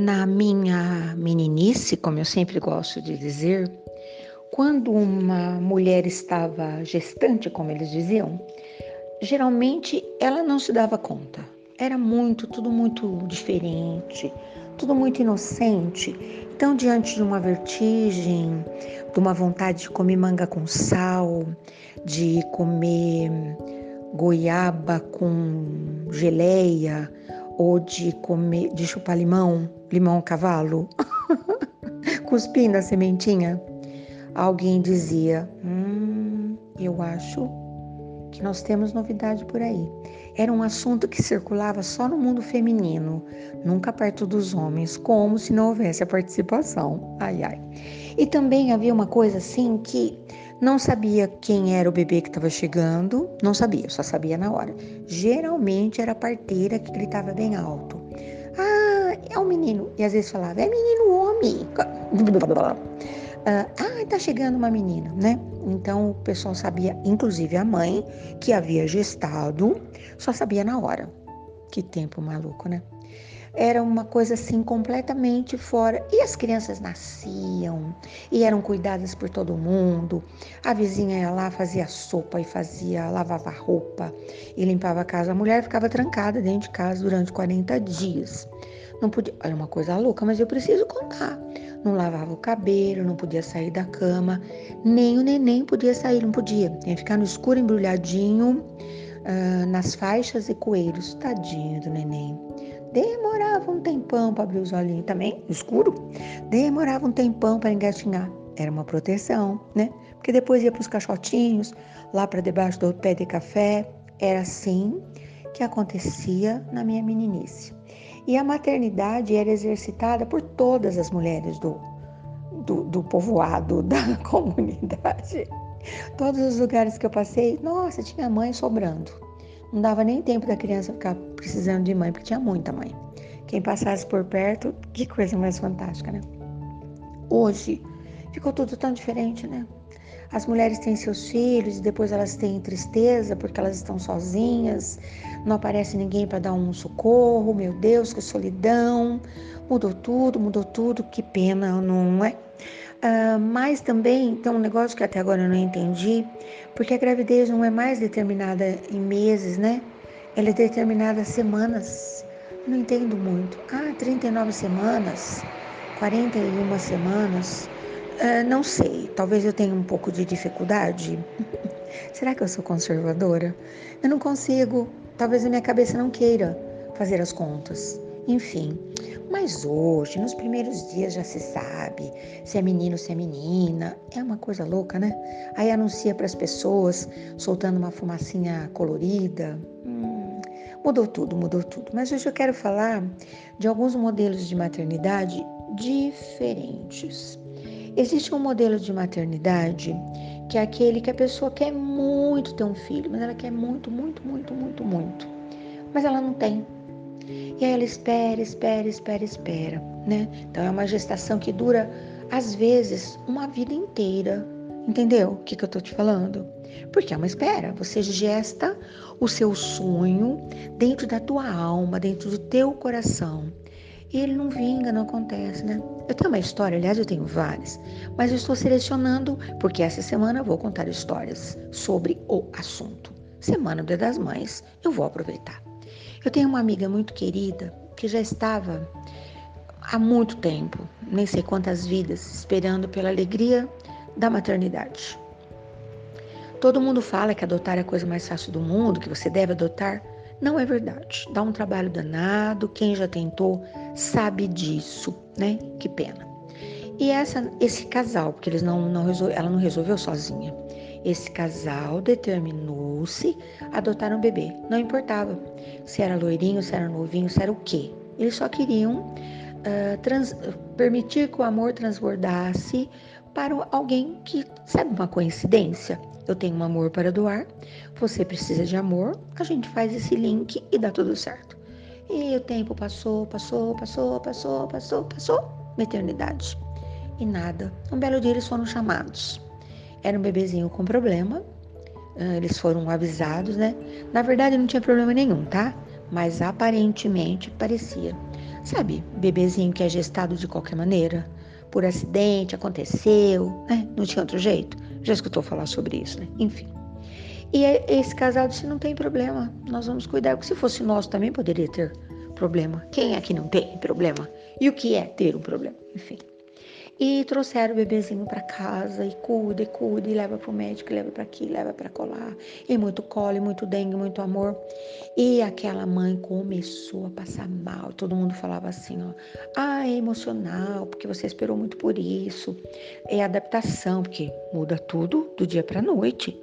Na minha meninice, como eu sempre gosto de dizer, quando uma mulher estava gestante, como eles diziam, geralmente ela não se dava conta. Era muito, tudo muito diferente, tudo muito inocente. Então, diante de uma vertigem, de uma vontade de comer manga com sal, de comer goiaba com geleia, ou de comer, de chupar limão, limão cavalo, cuspindo a sementinha, alguém dizia: Hum, eu acho que nós temos novidade por aí. Era um assunto que circulava só no mundo feminino, nunca perto dos homens, como se não houvesse a participação. Ai, ai. E também havia uma coisa assim que não sabia quem era o bebê que estava chegando, não sabia, só sabia na hora. Geralmente era a parteira que gritava bem alto. Ah, é um menino. E às vezes falava, é menino homem. Ah, tá chegando uma menina, né? Então o pessoal sabia, inclusive a mãe que havia gestado, só sabia na hora. Que tempo maluco, né? Era uma coisa assim completamente fora. E as crianças nasciam e eram cuidadas por todo mundo. A vizinha ia lá, fazia sopa e fazia, lavava roupa e limpava a casa. A mulher ficava trancada dentro de casa durante 40 dias. Não podia, olha uma coisa louca, mas eu preciso contar. Não lavava o cabelo, não podia sair da cama, nem o neném podia sair, não podia. Tinha que ficar no escuro embrulhadinho uh, nas faixas e coelhos. Tadinho do neném. Demorava um tempão para abrir os olhinhos também, escuro. Demorava um tempão para engatinhar. Era uma proteção, né? Porque depois ia para os caixotinhos, lá para debaixo do pé de café. Era assim que acontecia na minha meninice. E a maternidade era exercitada por todas as mulheres do, do, do povoado, da comunidade. Todos os lugares que eu passei, nossa, tinha mãe sobrando. Não dava nem tempo da criança ficar precisando de mãe, porque tinha muita mãe. Quem passasse por perto, que coisa mais fantástica, né? Hoje ficou tudo tão diferente, né? As mulheres têm seus filhos e depois elas têm tristeza porque elas estão sozinhas, não aparece ninguém para dar um socorro. Meu Deus, que solidão! Mudou tudo, mudou tudo, que pena, não é? Uh, mas também tem um negócio que até agora eu não entendi, porque a gravidez não é mais determinada em meses, né? Ela é determinada semanas. Não entendo muito. Ah, 39 semanas, 41 semanas. Uh, não sei, talvez eu tenha um pouco de dificuldade. Será que eu sou conservadora? Eu não consigo, talvez a minha cabeça não queira fazer as contas. Enfim, mas hoje, nos primeiros dias já se sabe se é menino, se é menina. É uma coisa louca, né? Aí anuncia para as pessoas, soltando uma fumacinha colorida. Hum, mudou tudo, mudou tudo. Mas hoje eu quero falar de alguns modelos de maternidade diferentes. Existe um modelo de maternidade que é aquele que a pessoa quer muito ter um filho, mas ela quer muito, muito, muito, muito, muito. Mas ela não tem e aí ela espera, espera, espera, espera, né? Então é uma gestação que dura, às vezes, uma vida inteira. Entendeu o que, que eu tô te falando? Porque é uma espera. Você gesta o seu sonho dentro da tua alma, dentro do teu coração. E ele não vinga, não acontece, né? Eu tenho uma história, aliás, eu tenho várias, mas eu estou selecionando porque essa semana eu vou contar histórias sobre o assunto. Semana do Dia das Mães, eu vou aproveitar. Eu tenho uma amiga muito querida que já estava há muito tempo, nem sei quantas vidas, esperando pela alegria da maternidade. Todo mundo fala que adotar é a coisa mais fácil do mundo, que você deve adotar. Não é verdade. Dá um trabalho danado. Quem já tentou sabe disso, né? Que pena. E essa, esse casal, porque eles não, não ela não resolveu sozinha. Esse casal determinou-se adotar um bebê. Não importava se era loirinho, se era novinho, se era o quê. Eles só queriam uh, trans, permitir que o amor transbordasse para alguém que, sabe uma coincidência? Eu tenho um amor para doar, você precisa de amor, a gente faz esse link e dá tudo certo. E o tempo passou, passou, passou, passou, passou, passou, uma eternidade. E nada. Um belo dia eles foram chamados. Era um bebezinho com problema. Ah, eles foram avisados, né? Na verdade, não tinha problema nenhum, tá? Mas aparentemente parecia. Sabe, bebezinho que é gestado de qualquer maneira, por acidente, aconteceu, né? Não tinha outro jeito. Já escutou falar sobre isso, né? Enfim. E esse casal disse: não tem problema, nós vamos cuidar, porque se fosse nosso também poderia ter problema. Quem é que não tem problema? E o que é ter um problema? Enfim. E trouxeram o bebezinho para casa e cuida, e cuida, e leva para o médico, leva para aqui, leva para colar. E muito colo, e muito dengue, muito amor. E aquela mãe começou a passar mal. Todo mundo falava assim, ó. Ah, é emocional, porque você esperou muito por isso. É adaptação, porque muda tudo do dia para noite.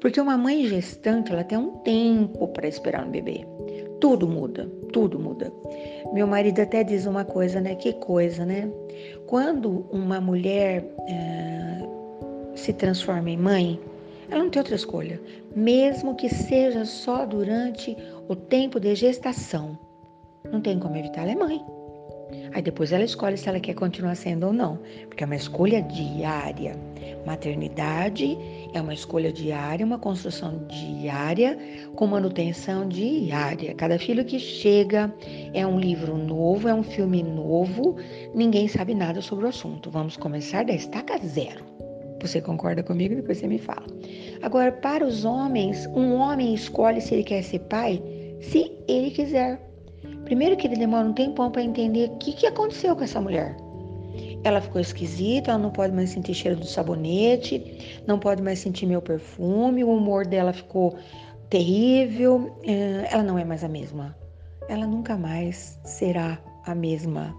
Porque uma mãe gestante, ela tem um tempo para esperar um bebê. Tudo muda, tudo muda. Meu marido até diz uma coisa, né? Que coisa, né? Quando uma mulher é, se transforma em mãe, ela não tem outra escolha, mesmo que seja só durante o tempo de gestação. Não tem como evitar, ela é mãe. Aí depois ela escolhe se ela quer continuar sendo ou não, porque é uma escolha diária. Maternidade é uma escolha diária, uma construção diária, com manutenção diária. Cada filho que chega é um livro novo, é um filme novo, ninguém sabe nada sobre o assunto. Vamos começar da estaca zero. Você concorda comigo? Depois você me fala. Agora, para os homens, um homem escolhe se ele quer ser pai se ele quiser. Primeiro que ele demora um tempão para entender o que, que aconteceu com essa mulher. Ela ficou esquisita, ela não pode mais sentir cheiro do sabonete, não pode mais sentir meu perfume, o humor dela ficou terrível, eh, ela não é mais a mesma. Ela nunca mais será a mesma.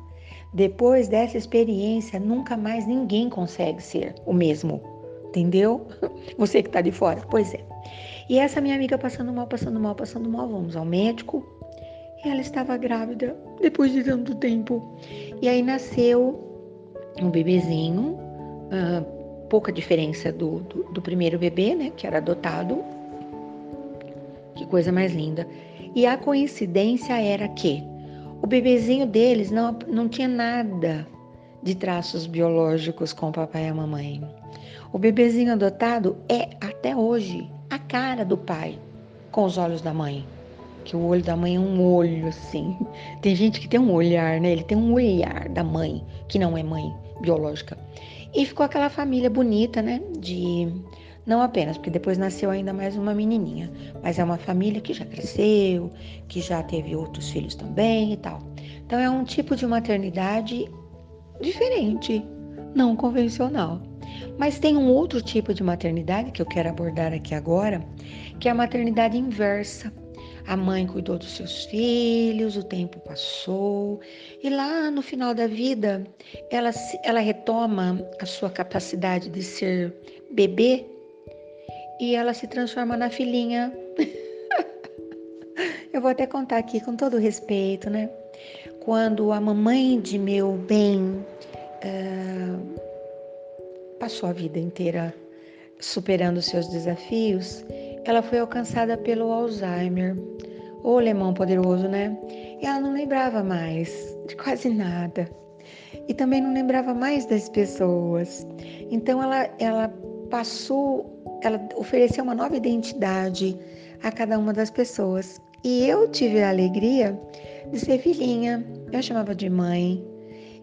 Depois dessa experiência, nunca mais ninguém consegue ser o mesmo. Entendeu? Você que está de fora. Pois é. E essa minha amiga passando mal, passando mal, passando mal, vamos ao médico. Ela estava grávida depois de tanto tempo. E aí nasceu um bebezinho, uh, pouca diferença do, do, do, primeiro bebê, né, que era adotado. Que coisa mais linda. E a coincidência era que o bebezinho deles não, não tinha nada de traços biológicos com o papai e a mamãe. O bebezinho adotado é, até hoje, a cara do pai com os olhos da mãe. Que o olho da mãe é um olho assim. Tem gente que tem um olhar, né? Ele tem um olhar da mãe, que não é mãe biológica. E ficou aquela família bonita, né? De não apenas, porque depois nasceu ainda mais uma menininha, mas é uma família que já cresceu, que já teve outros filhos também e tal. Então é um tipo de maternidade diferente, não convencional. Mas tem um outro tipo de maternidade que eu quero abordar aqui agora, que é a maternidade inversa. A mãe cuidou dos seus filhos, o tempo passou, e lá no final da vida, ela, ela retoma a sua capacidade de ser bebê e ela se transforma na filhinha. Eu vou até contar aqui com todo respeito, né? Quando a mamãe de meu bem uh, passou a vida inteira superando seus desafios, ela foi alcançada pelo Alzheimer. O alemão poderoso, né? E ela não lembrava mais de quase nada. E também não lembrava mais das pessoas. Então ela, ela passou, ela ofereceu uma nova identidade a cada uma das pessoas. E eu tive a alegria de ser filhinha. Eu chamava de mãe.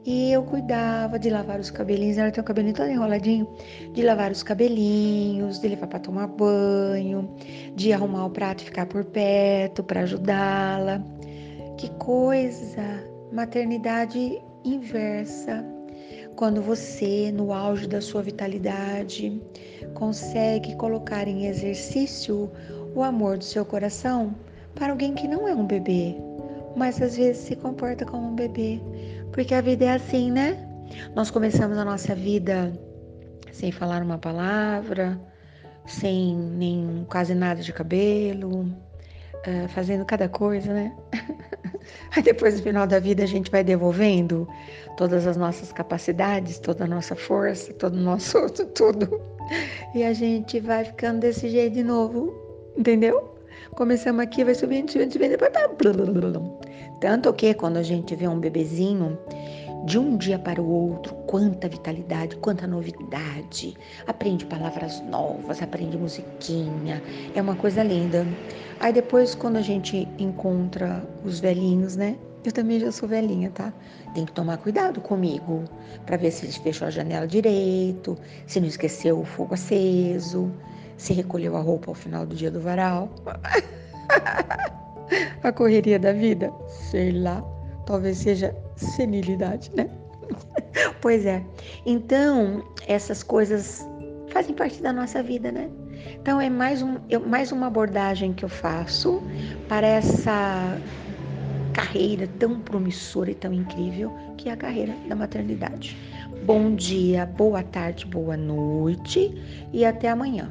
E eu cuidava de lavar os cabelinhos, ela tem o cabelinho todo enroladinho, de lavar os cabelinhos, de levar para tomar banho, de arrumar o prato e ficar por perto para ajudá-la. Que coisa! Maternidade inversa. Quando você, no auge da sua vitalidade, consegue colocar em exercício o amor do seu coração para alguém que não é um bebê, mas às vezes se comporta como um bebê, porque a vida é assim, né? Nós começamos a nossa vida sem falar uma palavra, sem nem quase nada de cabelo, uh, fazendo cada coisa, né? Aí depois no final da vida a gente vai devolvendo todas as nossas capacidades, toda a nossa força, todo o nosso tudo. E a gente vai ficando desse jeito de novo, entendeu? Começamos aqui, vai subindo, subindo, subindo, depois. Tanto que quando a gente vê um bebezinho, de um dia para o outro, quanta vitalidade, quanta novidade. Aprende palavras novas, aprende musiquinha, é uma coisa linda. Aí depois, quando a gente encontra os velhinhos, né? Eu também já sou velhinha, tá? Tem que tomar cuidado comigo para ver se fechou a janela direito, se não esqueceu o fogo aceso, se recolheu a roupa ao final do dia do varal. a correria da vida, sei lá, talvez seja senilidade, né? pois é. Então, essas coisas fazem parte da nossa vida, né? Então, é mais, um, mais uma abordagem que eu faço para essa carreira tão promissora e tão incrível que é a carreira da maternidade. Bom dia, boa tarde, boa noite e até amanhã.